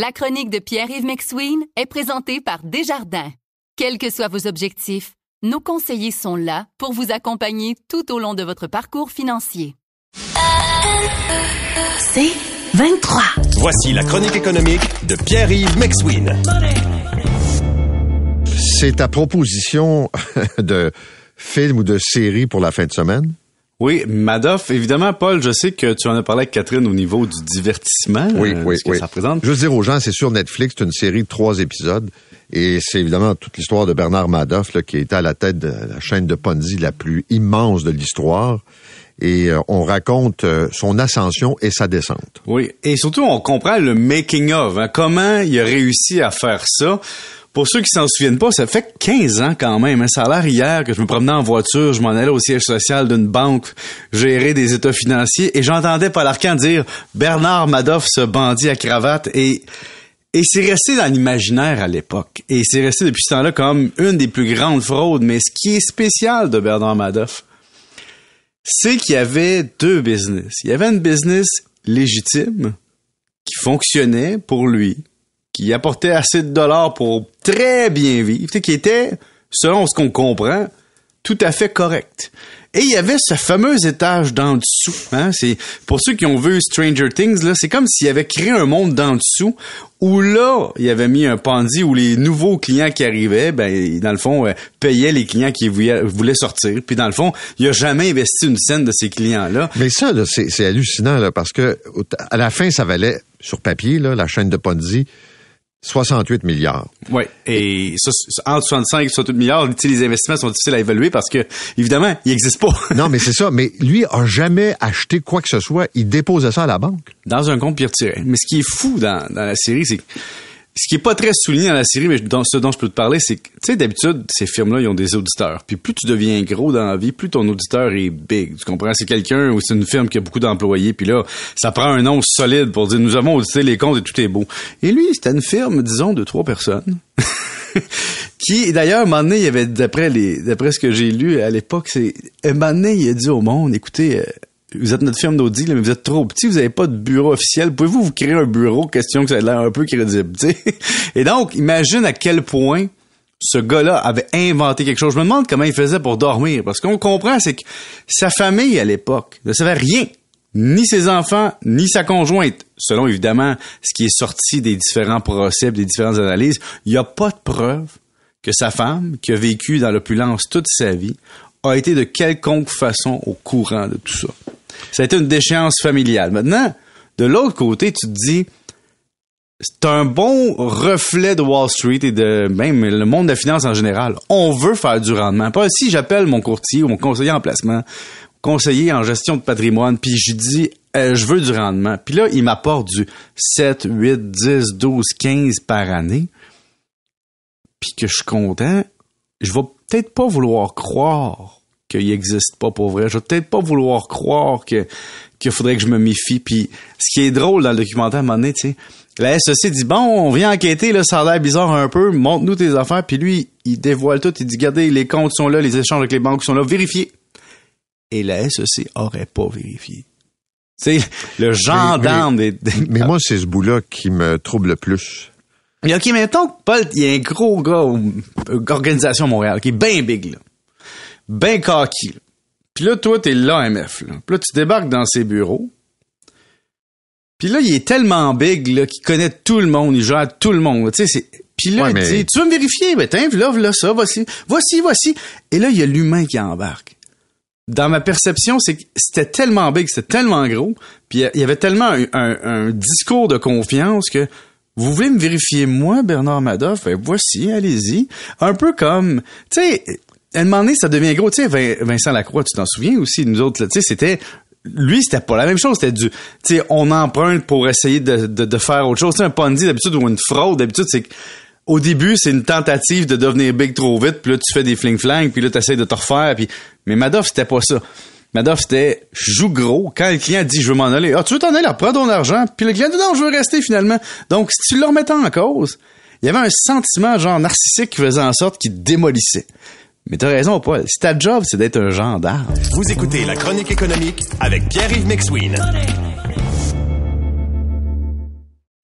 La chronique de Pierre-Yves McSween est présentée par Desjardins. Quels que soient vos objectifs, nos conseillers sont là pour vous accompagner tout au long de votre parcours financier. C'est 23. Voici la chronique économique de Pierre-Yves McSween. C'est ta proposition de film ou de série pour la fin de semaine? Oui, Madoff, évidemment, Paul, je sais que tu en as parlé avec Catherine au niveau du divertissement. Oui, euh, oui, ce que oui. ça représente. Juste dire aux gens, c'est sur Netflix, c'est une série de trois épisodes. Et c'est évidemment toute l'histoire de Bernard Madoff, là, qui était à la tête de la chaîne de Ponzi la plus immense de l'histoire. Et euh, on raconte euh, son ascension et sa descente. Oui, et surtout, on comprend le making of, hein, comment il a réussi à faire ça. Pour ceux qui s'en souviennent pas, ça fait 15 ans quand même. Hein. Ça a l'air hier que je me promenais en voiture, je m'en allais au siège social d'une banque gérer des états financiers et j'entendais Paul Arcand dire Bernard Madoff, ce bandit à cravate et et c'est resté dans l'imaginaire à l'époque. Et c'est resté depuis ce temps-là comme une des plus grandes fraudes. Mais ce qui est spécial de Bernard Madoff, c'est qu'il y avait deux business. Il y avait une business légitime qui fonctionnait pour lui, qui apportait assez de dollars pour très bien vivre, qui était, selon ce qu'on comprend, tout à fait correct. Et il y avait ce fameux étage d'en dessous. Hein? C'est pour ceux qui ont vu Stranger Things, c'est comme s'il avait créé un monde d'en dessous où là, il avait mis un Ponzi où les nouveaux clients qui arrivaient, ben dans le fond, euh, payaient les clients qui voulaient, sortir. Puis dans le fond, il a jamais investi une scène de ces clients-là. Mais ça, c'est hallucinant, parce que à la fin, ça valait, sur papier, la chaîne de Ponzi, 68 milliards. Oui. Et ça, entre 65 et 68 milliards, les investissements sont difficiles à évaluer parce que, évidemment, ils n'existent pas. Non, mais c'est ça. Mais lui a jamais acheté quoi que ce soit. Il déposait ça à la banque. dans un compte Tiré. Mais ce qui est fou dans, dans la série, c'est que ce qui est pas très souligné dans la série, mais ce dont je peux te parler, c'est que, tu sais, d'habitude, ces firmes-là, ils ont des auditeurs. Puis plus tu deviens gros dans la vie, plus ton auditeur est big. Tu comprends? C'est quelqu'un ou c'est une firme qui a beaucoup d'employés. Puis là, ça prend un nom solide pour dire, nous avons audité les comptes et tout est beau. Et lui, c'était une firme, disons, de trois personnes. qui d'ailleurs un moment donné il y avait d'après les d'après ce que j'ai lu à l'époque c'est un moment donné il a dit au monde écoutez euh, vous êtes notre firme d'audit, mais vous êtes trop petit, vous n'avez pas de bureau officiel. Pouvez-vous vous créer un bureau? Question que ça ait l'air un peu crédible, tu sais. Et donc, imagine à quel point ce gars-là avait inventé quelque chose. Je me demande comment il faisait pour dormir. Parce qu'on comprend, c'est que sa famille, à l'époque, ne savait rien. Ni ses enfants, ni sa conjointe. Selon, évidemment, ce qui est sorti des différents procès, des différentes analyses, il n'y a pas de preuve que sa femme, qui a vécu dans l'opulence toute sa vie, a été de quelconque façon au courant de tout ça. Ça a été une déchéance familiale. Maintenant, de l'autre côté, tu te dis, c'est un bon reflet de Wall Street et de même le monde de la finance en général. On veut faire du rendement. Pas si j'appelle mon courtier ou mon conseiller en placement, conseiller en gestion de patrimoine, puis je dis euh, je veux du rendement. Puis là, il m'apporte du 7, 8, 10, 12, 15 par année. Puis que je suis content, je vais peut-être pas vouloir croire qu'il n'existe pas pour vrai. Je vais peut-être pas vouloir croire que qu'il faudrait que je me méfie. Puis ce qui est drôle dans le documentaire, à un moment donné, tu sais, la SEC dit bon, on vient enquêter, là, ça a l'air bizarre un peu, montre-nous tes affaires. Puis lui, il dévoile tout, il dit regardez, les comptes sont là, les échanges avec les banques sont là, vérifiez. Et la SEC aurait pas vérifié. Tu sais, le gendarme des, des- Mais moi, c'est ce bout-là qui me trouble le plus. Mais OK, mettons que Paul, il y a un gros gars, une organisation Montréal, qui est bien big, là. Ben cocky, là. Puis là, toi, t'es l'AMF, là. Puis là, tu débarques dans ses bureaux. Puis là, il est tellement big, là, qu'il connaît tout le monde, il gère tout le monde, tu sais, c'est... Puis là, Ouais, il dit, tu veux me vérifier? Ben, tiens, là, là, ça, voici, voici, voici. Et là, il y a l'humain qui embarque. Dans ma perception, c'est que c'était tellement big, c'était tellement gros, puis il y avait tellement un, un- un discours de confiance que vous voulez me vérifier moi, Bernard Madoff? Ben, voici, allez-y. Un peu comme, tu sais, à un moment donné, ça devient gros. Tu sais, Vin- Vincent Lacroix, tu t'en souviens aussi, nous autres, tu sais, c'était, lui, c'était pas la même chose. C'était du, tu sais, on emprunte pour essayer de, de, faire autre chose. Tu sais, un Ponzi, d'habitude, ou une fraude, d'habitude, c'est au début, c'est une tentative de devenir big trop vite, puis là, tu fais des fling-flang, puis là, tu de te refaire, puis... Mais Madoff, c'était pas ça. Madoff, c'était joue gros. Quand le client dit je veux m'en aller, ah, tu veux t'en aller, là, prends ton argent? Puis le client dit non, je veux rester finalement. Donc, si tu le remettais en cause, il y avait un sentiment genre narcissique qui faisait en sorte qu'il démolissait. Mais t'as raison, Paul. Si ta job, c'est d'être un gendarme. Vous écoutez la chronique économique avec Pierre-Yves McSween.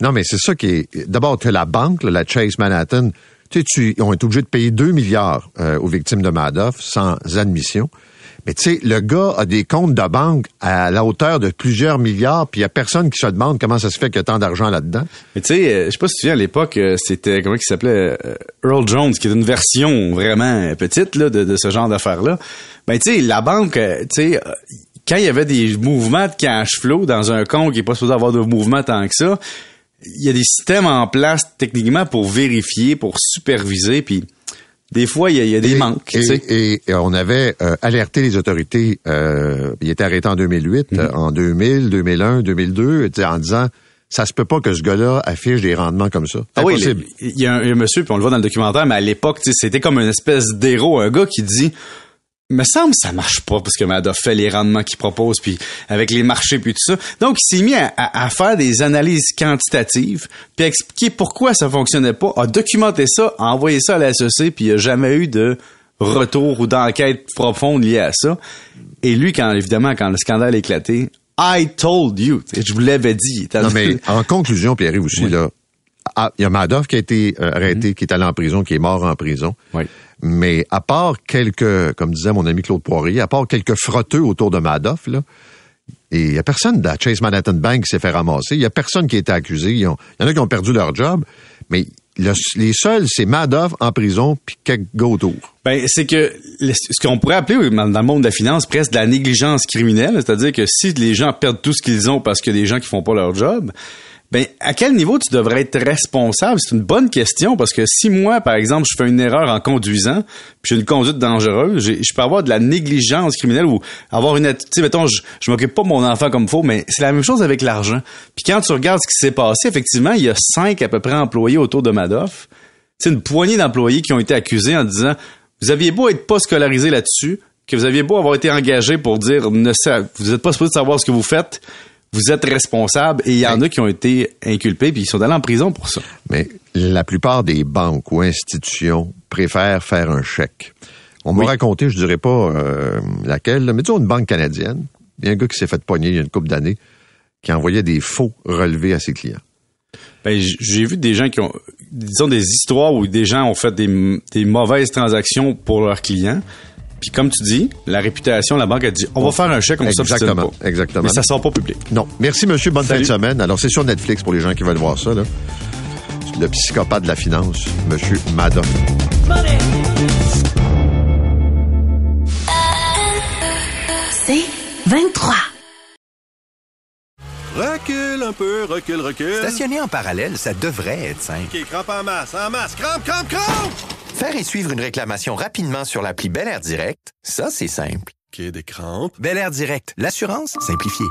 Non, mais c'est ça qui est. D'abord, tu la banque, la Chase Manhattan. Tu sais, tu, ils ont été obligés de payer 2 milliards euh, aux victimes de Madoff sans admission. Mais tu sais, le gars a des comptes de banque à la hauteur de plusieurs milliards, puis il y a personne qui se demande comment ça se fait qu'il y a tant d'argent là-dedans. Mais tu sais, euh, je sais pas si tu te souviens, à l'époque, euh, c'était, comment il s'appelait, euh, Earl Jones, qui était une version vraiment petite là, de, ce genre d'affaires-là. Ben tu sais, la banque, tu sais, quand il y avait des mouvements de cash flow dans un compte qui est pas supposé avoir de mouvement tant que ça, il y a des systèmes en place techniquement pour vérifier, pour superviser, puis des fois, il y a, il y a des Et- manques. tu Et, sais. et- et on avait euh, alerté les autorités. Euh, il était arrêté en 2008, Mhm. euh, en 2000, 2001, 2002, tu sais, en disant ça se peut pas que ce gars-là affiche des rendements comme ça. Ah oui, il y, a un il y a un monsieur, puis on le voit dans le documentaire, mais à l'époque, tu sais, c'était comme une espèce d'héros, un gars qui dit me semble que ça marche pas parce que Madoff fait les rendements qu'il propose puis avec les marchés puis tout ça. Donc il s'est mis à, faire des analyses quantitatives puis à expliquer pourquoi ça fonctionnait pas, a documenté ça, a envoyé ça à la SEC puis il n'y a jamais eu de retour ou d'enquête profonde liée à ça. Et lui quand évidemment quand le scandale a éclaté, I told you, je vous l'avais dit. Non, mais en conclusion, Pierre-Yves aussi, là, ah, il y a Madoff qui a été euh, arrêté, qui est allé en prison, qui est mort en prison. Oui. Mais à part quelques, comme disait mon ami Claude Poirier, à part quelques frotteux autour de Madoff, là, il y a personne de la Chase Manhattan Bank qui s'est fait ramasser. Il y a personne qui a été accusé. Il y en a qui ont perdu leur job, mais le- les seuls, c'est Madoff en prison puis quelques gars autour. Ben, c'est que ce qu'on pourrait appeler dans le monde de la finance presque de la négligence criminelle, c'est-à-dire que si les gens perdent tout ce qu'ils ont parce qu'il y a des gens qui font pas leur job, ben à quel niveau tu devrais être responsable? C'est une bonne question parce que si moi, par exemple, je fais une erreur en conduisant, puis j'ai une conduite dangereuse, je peux avoir de la négligence criminelle ou avoir une, tu sais, mettons, je, je m'occupe pas de mon enfant comme faut, mais c'est la même chose avec l'argent. Puis quand tu regardes ce qui s'est passé, effectivement, il y a cinq à peu près employés autour de Madoff c'est une poignée d'employés qui ont été accusés en disant vous aviez beau être pas scolarisé là-dessus, que vous aviez beau avoir été engagé pour dire ne vous êtes pas supposé savoir ce que vous faites, vous êtes responsable et il y en a qui ont été inculpés puis ils sont allés en prison pour ça. Mais la plupart des banques ou institutions préfèrent faire un chèque. On m'a raconté, je dirais pas euh, laquelle, mais disons une banque canadienne. Il y a un gars qui s'est fait pogner il y a une couple d'années, qui envoyait des faux relevés à ses clients. Ben, j'ai vu des gens qui ont disons des histoires où des gens ont fait des, des mauvaises transactions pour leurs clients. Puis comme tu dis, la réputation, la banque a dit on va faire un chèque, on s'obstine Exactement, pas. exactement. Mais ça sort pas public. Non. Merci, monsieur. Bonne Salut. fin de semaine. Alors, c'est sur Netflix pour les gens qui veulent voir ça, là. Le psychopathe de la finance, monsieur Madoff. C'est 23. Recule un peu, recule, recule. Stationner en parallèle, ça devrait être simple. OK, crampe en masse, en masse, crampe, crampe, crampe! Faire et suivre une réclamation rapidement sur l'appli Bel Air Direct, ça, c'est simple. OK, des crampes. Bel Air Direct, l'assurance simplifiée.